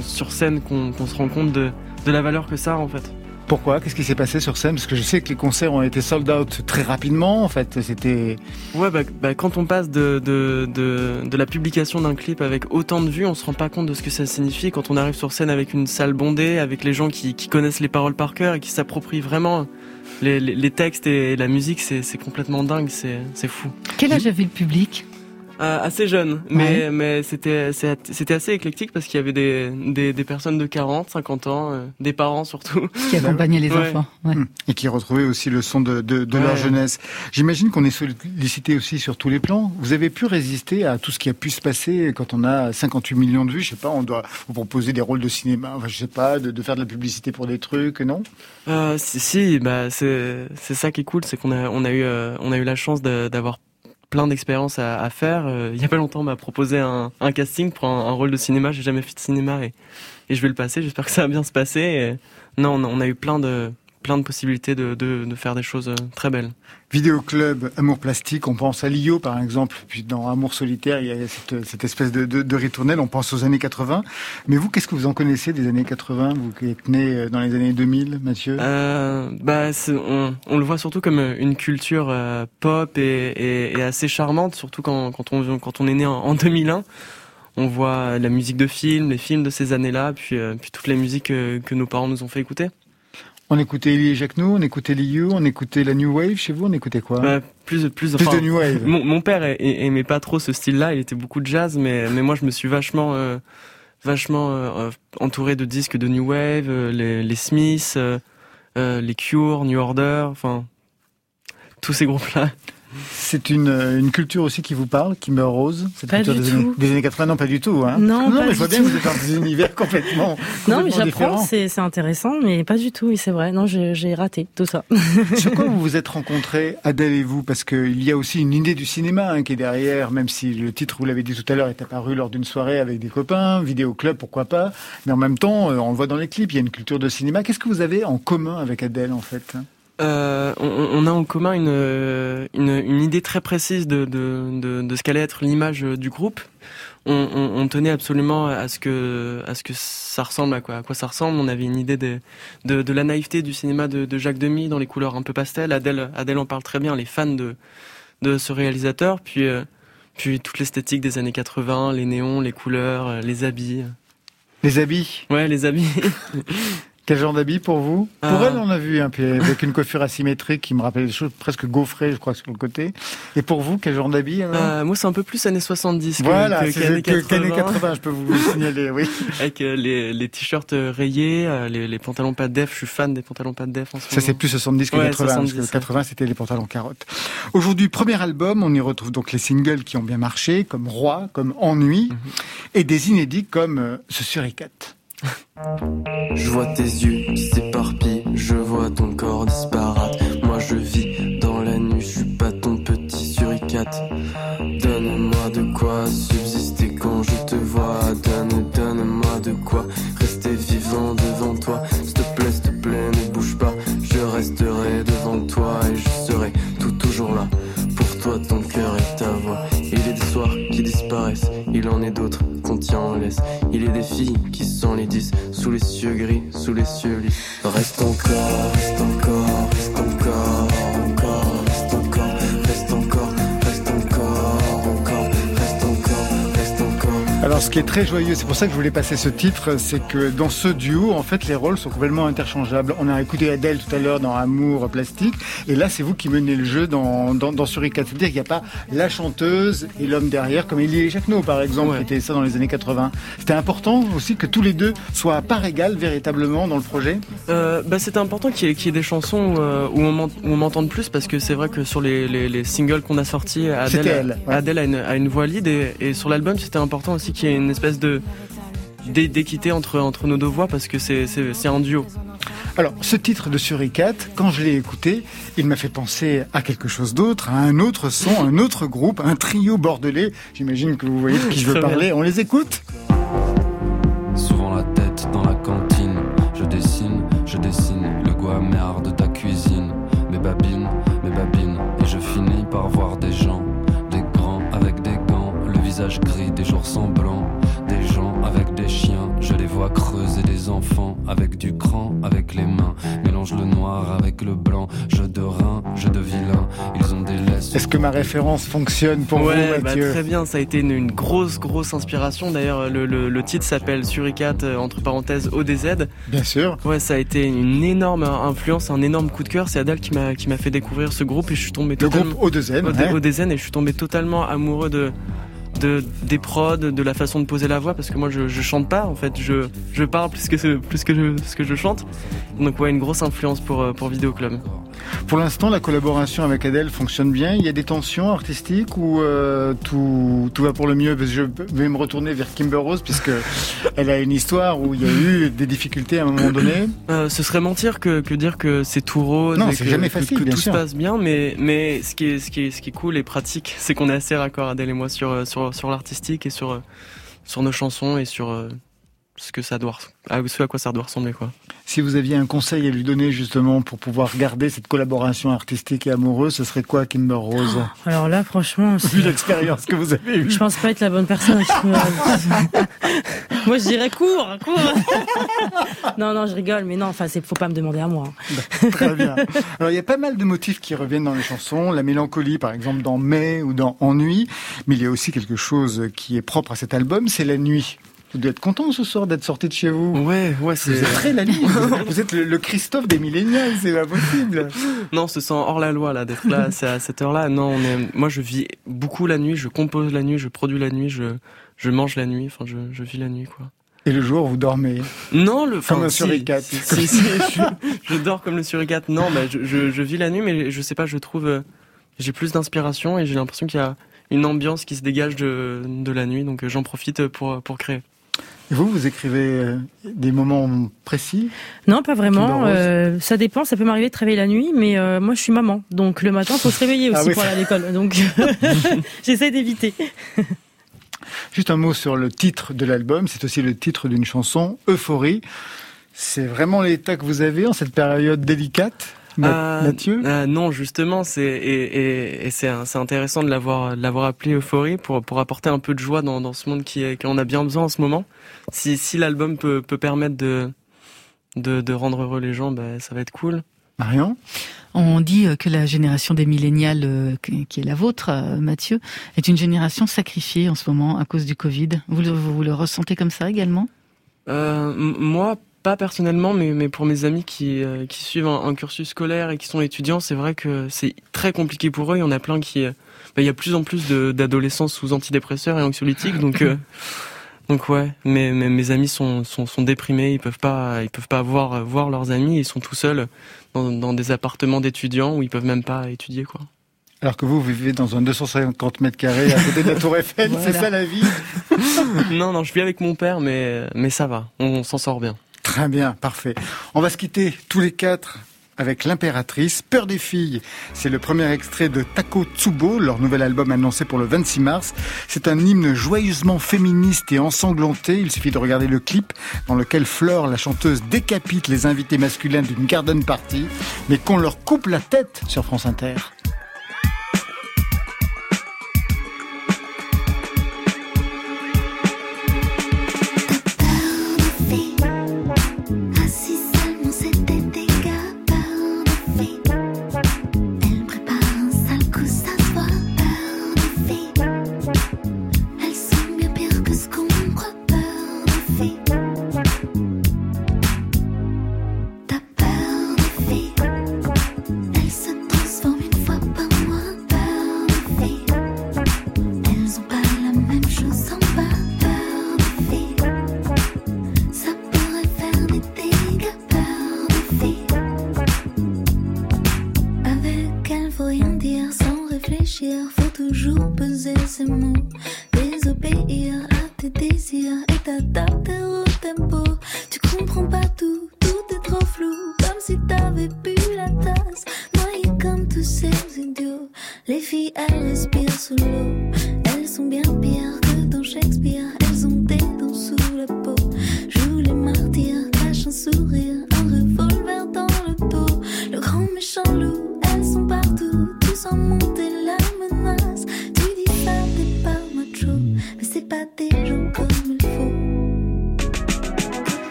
sur scène qu'on se rend compte de, de la valeur que ça a en fait. Pourquoi? Qu'est-ce qui s'est passé sur scène? Parce que je sais que les concerts ont été sold out très rapidement en fait. C'était Ouais, bah, bah, quand on passe de, de, de, de la publication d'un clip avec autant de vues, on se rend pas compte de ce que ça signifie quand on arrive sur scène avec une salle bondée, avec les gens qui, qui connaissent les paroles par cœur et qui s'approprient vraiment les, les, les textes et la musique, c'est c'est complètement dingue, c'est c'est fou. Quel âge avait le public? Assez jeune, mais, mais c'était c'était assez éclectique parce qu'il y avait des, des, des personnes de 40, 50 ans, euh, des parents surtout. qui accompagnait les Ouais. enfants ouais. et qui retrouvaient aussi le son de, de, de leur jeunesse. J'imagine qu'on est sollicité aussi sur tous les plans. Vous avez pu résister à tout ce qui a pu se passer quand on a 58 millions de vues? Je sais pas, on doit vous proposer des rôles de cinéma. Enfin, je sais pas, de, de faire de la publicité pour des trucs, non? Euh, si, si, bah c'est c'est ça qui est cool, c'est qu'on a on a eu euh, on a eu la chance d'avoir plein d'expériences à, faire. Euh, il y a pas longtemps, on m'a proposé un, casting pour un, rôle de cinéma. J'ai jamais fait de cinéma et, je vais le passer. J'espère que ça va bien se passer. Non, on a eu plein de plein de possibilités de, de, de faire des choses euh, très belles. Vidéo club Amour plastique, on pense à Lio par exemple, puis dans Amour solitaire, il y a cette, cette espèce de, de, ritournelle, on pense aux années 80. Mais vous, qu'est-ce que vous en connaissez des années 80 Vous qui êtes né euh, dans les années 2000, Mathieu? Euh, bah, on, on le voit surtout comme une culture euh, pop et, et, et assez charmante, surtout quand, quand, on, quand on est né en, en 2001. On voit la musique de film, les films de ces années-là, puis, euh, puis toutes les musiques que nos parents nous ont fait écouter. On écoutait Elie et Jacquenot, on écoutait Liu, on écoutait la New Wave chez vous, on écoutait quoi Bah, plus, plus, Plus enfin, de New Wave. Mon, mon père aimait pas trop ce style-là, il était beaucoup de jazz, mais, mais moi je me suis vachement, euh, vachement euh, euh, entouré de disques de New Wave, euh, les, les Smiths, euh, euh, les Cure, New Order, enfin tous ces groupes-là. C'est une, une culture aussi qui vous parle, qui meurt rose cette Pas culture du des, tout. Années, des années 80, non pas du tout. Hein. Non, pas mais je vois bien tout. que vous êtes dans des univers *laughs* complètement, Non, mais j'apprends, c'est intéressant, mais pas du tout, oui, c'est vrai. Non, j'ai raté tout ça. *laughs* Sur quoi vous vous êtes rencontrés, Adèle et vous? Parce qu'il y a aussi une idée du cinéma hein, qui est derrière, même si le titre, vous l'avez dit tout à l'heure, est apparu lors d'une soirée avec des copains, vidéo club, pourquoi pas. Mais en même temps, euh, on le voit dans les clips, il y a une culture de cinéma. Qu'est-ce que vous avez en commun avec Adèle, en fait? Euh, on, on a en commun une, euh, une, une idée très précise de, de, de, de ce qu'allait être l'image euh, du groupe. On, on, on tenait absolument à ce que à ce que ça ressemble à quoi à quoi ça ressemble. On avait une idée de de, de la naïveté du cinéma de, de Jacques Demy dans les couleurs un peu pastel. Adèle Adèle en parle très bien. Les fans de de ce réalisateur. Puis euh, puis toute l'esthétique des années 80, les néons, les couleurs, les habits. Les habits Ouais, les habits. *laughs* Quel genre d'habits pour vous Pour Ah. elle, on a vu un peu avec une coiffure asymétrique qui me rappelle des choses presque gaufrées, je crois, sur le côté. Et pour vous, quel genre d'habits alors? Euh, moi, c'est un peu plus années 70 que, Voilà, que, qu'années que- 80. qu'années 80, je peux vous le *laughs* signaler, oui. avec euh, les, les t-shirts euh, rayés, euh, les, les pantalons pas de def. Je suis fan des pantalons pas de def en ce Ça, moment. c'est plus 70 que Ouais, 80, 70, parce que 80, c'était les pantalons carottes. Aujourd'hui, premier album, on y retrouve donc les singles qui ont bien marché, comme Roi, comme Ennui, Mhm. et des inédits comme euh, Ce suricate. Je vois tes yeux qui s'éparpillent, je vois ton corps disparate. Moi je vis dans la nuit, je suis pas ton petit suricate. Il en est d'autres qu'on tient en laisse. Il est des filles qui s'enlaidissent sous les cieux gris, sous les cieux lisses. Reste encore, reste encore, Alors, ce qui est très joyeux, c'est pour ça que je voulais passer ce titre, c'est que dans ce duo, en fait, les rôles sont complètement interchangeables. On a écouté Adèle tout à l'heure dans Amour plastique, et là, c'est vous qui menez le jeu dans, dans, dans Suricate. C'est-à-dire qu'il n'y a pas la chanteuse et l'homme derrière, comme Elie et Jacquenot, par exemple, Ouais. qui était ça dans les années 80. C'était important aussi que tous les deux soient à part égale, véritablement, dans le projet? Euh, bah, c'était important qu'il y, ait- qu'il y ait des chansons euh, où on m'entende plus parce que c'est vrai que sur les, les, les singles qu'on a sortis, Adèle, elle, ouais. Adèle a, une, a une voix lead et, et sur l'album c'était important aussi qu'il y ait une espèce de d'é- d'équité entre, entre nos deux voix parce que c'est un duo. Alors, ce titre de Suricate, quand je l'ai écouté, il m'a fait penser à quelque chose d'autre, à un autre son, un autre groupe, un trio bordelais. J'imagine que vous voyez de qui je veux parler. On les écoute le visage gris, des jours semblants, des gens avec des chiens. Je les vois creuser des enfants avec du cran, avec les mains. Mélange le noir avec le blanc, jeu de rein, jeu de vilain. Ils ont des laisses. Est-ce que ma référence fonctionne pour ouais, vous, bah, Mathieu très bien, ça a été une, une grosse, grosse inspiration. D'ailleurs, le, le, le titre s'appelle Suricate, euh, entre parenthèses, ODZ. Bien sûr. Ouais, ça a été une énorme influence, un énorme coup de cœur. C'est Adèle qui m'a qui m'a fait découvrir ce groupe et je suis tombé Le totalement groupe O2N. au, ouais. DZN et je suis tombé totalement amoureux de de des prods, de la façon de poser la voix parce que moi je, je chante pas en fait, je parle plus que plus ce que je chante. Donc ouais, une grosse influence pour euh, pour Vidéo Club. Pour l'instant, la collaboration avec Adèle fonctionne bien. Il y a des tensions artistiques ou euh, tout, tout va pour le mieux? Parce que Je vais me retourner vers Kimber Rose puisque *laughs* elle a une histoire où il y a eu des difficultés à un moment donné. Euh, ce serait mentir que, que dire que c'est tout rose Non, c'est que, jamais que- facile, que, bien tout sûr. se passe bien, mais mais ce qui est ce qui est ce qui est cool et pratique, *laughs* c'est qu'on est assez raccord Adèle et moi sur euh, sur sur l'artistique et sur euh, sur nos chansons et sur euh, ce que ça doit à ce à quoi ça doit ressembler quoi. Si vous aviez un conseil à lui donner justement pour pouvoir garder cette collaboration artistique et amoureuse, ce serait quoi, Kimber Rose? Alors là, franchement, c'est- Vu l'expérience que vous avez eue. je pense pas être la bonne personne. *laughs* Moi, je dirais cours, cours. non, non, je rigole, mais non, enfin, c'est faut pas me demander à moi. hein. Très bien. Alors il y a pas mal de motifs qui reviennent dans les chansons, la mélancolie par exemple dans Mai ou dans Ennui, mais il y a aussi quelque chose qui est propre à cet album, c'est la nuit. Vous devez être content ce soir d'être sorti de chez vous. Ouais, ouais, Vous êtes très la nuit. *laughs* Vous êtes le, le Christophe des millénials, c'est pas possible. Non, on se sent hors la loi là d'être là *laughs* c'est à cette heure-là. Non, on est moi je vis beaucoup la nuit, je compose la nuit, je produis la nuit, je je mange la nuit, enfin je je vis la nuit quoi. Et le jour, vous dormez. Non, le Comme enfin, un si, suricate. si, si, si, je, je dors comme le suricate. Non, bah, je, je, je vis la nuit, mais je sais pas, je trouve euh, j'ai plus d'inspiration et j'ai l'impression qu'il y a une ambiance qui se dégage de, de la nuit, donc euh, j'en profite pour pour créer. Et vous, vous écrivez euh, des moments précis Non, pas vraiment. Euh, ça dépend. Ça peut m'arriver de travailler la nuit, mais euh, moi, je suis maman, donc le matin, faut se réveiller aussi Ah oui. pour aller à l'école. Donc, *laughs* *laughs* j'essaie d'éviter. *laughs* Juste un mot sur le titre de l'album, c'est aussi le titre d'une chanson, Euphorie. C'est vraiment l'état que vous avez en cette période délicate, Ma- Euh, Mathieu euh, Non, justement, c'est et, et, et c'est c'est intéressant de l'avoir de l'avoir appelé Euphorie pour pour apporter un peu de joie dans dans ce monde qui est qu'on a bien besoin en ce moment. Si si l'album peut peut permettre de de de rendre heureux les gens, bah, ça va être cool. Marion? On dit que la génération des millénials, euh, qui est la vôtre, euh, Mathieu, est une génération sacrifiée en ce moment à cause du Covid. Vous le, vous le ressentez comme ça également? Euh, moi, pas personnellement, mais, mais pour mes amis qui, euh, qui suivent un, un cursus scolaire et qui sont étudiants, c'est vrai que c'est très compliqué pour eux. Il y en a plein qui... euh, bah, il y a plus en plus d'adolescents sous antidépresseurs et anxiolytiques, donc... euh, *laughs* donc ouais, mes, mes, mes amis sont, sont, sont déprimés, ils peuvent pas, ils peuvent pas voir, voir leurs amis, ils sont tout seuls dans, dans des appartements d'étudiants où ils peuvent même pas étudier quoi. Alors que vous, vous vivez dans un 250 mètres carrés à côté de la Tour Eiffel, *laughs* c'est ça la vie? *laughs* Non non, je vis avec mon père, mais mais ça va, on, s'en sort bien. Très bien, parfait. On va se quitter tous les quatre avec l'impératrice, Peur des filles. C'est le premier extrait de Tako Tsubo, leur nouvel album annoncé pour le 26 mars. C'est un hymne joyeusement féministe et ensanglanté. Il suffit de regarder le clip dans lequel Fleur, la chanteuse, décapite les invités masculins d'une garden party, mais qu'on leur coupe la tête sur France Inter.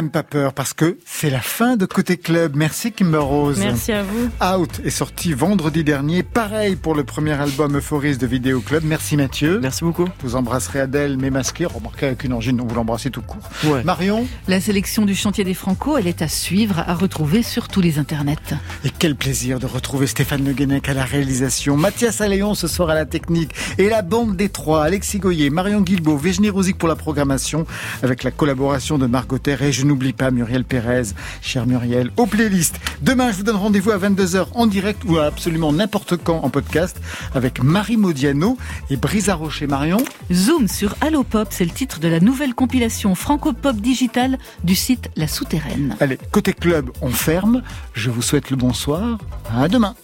Même pas peur parce que c'est la fin de Côté Club. Merci Kimber Rose. Merci à vous. Out est sorti vendredi dernier. Pareil pour le premier album Euphoris de Vidéo Club. Merci Mathieu. Merci beaucoup. Vous embrasserez Adèle, mais masqué. Remarquez avec une angine, donc vous l'embrassez tout court. Ouais. Marion. La sélection du chantier des Franco, elle est à suivre, à retrouver sur tous les internets. Et quel plaisir de retrouver Stéphane Le Guenec à la réalisation, Mathias Alléon ce soir à la technique et la bande des trois, Alexis Goyer, Marion Guilbault, Virginie Rosic pour la programmation avec la collaboration de Margot Terre et je n'oublie pas Muriel Pérez, chère Muriel, aux playlists. Demain, je vous donne rendez-vous à 22h en direct ou à absolument n'importe quand en podcast avec Marie Modiano et Brisa Rocher Marion. Zoom sur Allo Pop, c'est le titre de la nouvelle compilation franco-pop digitale du site La Souterraine. Allez, côté club, on ferme. Je vous souhaite le bonsoir. À demain.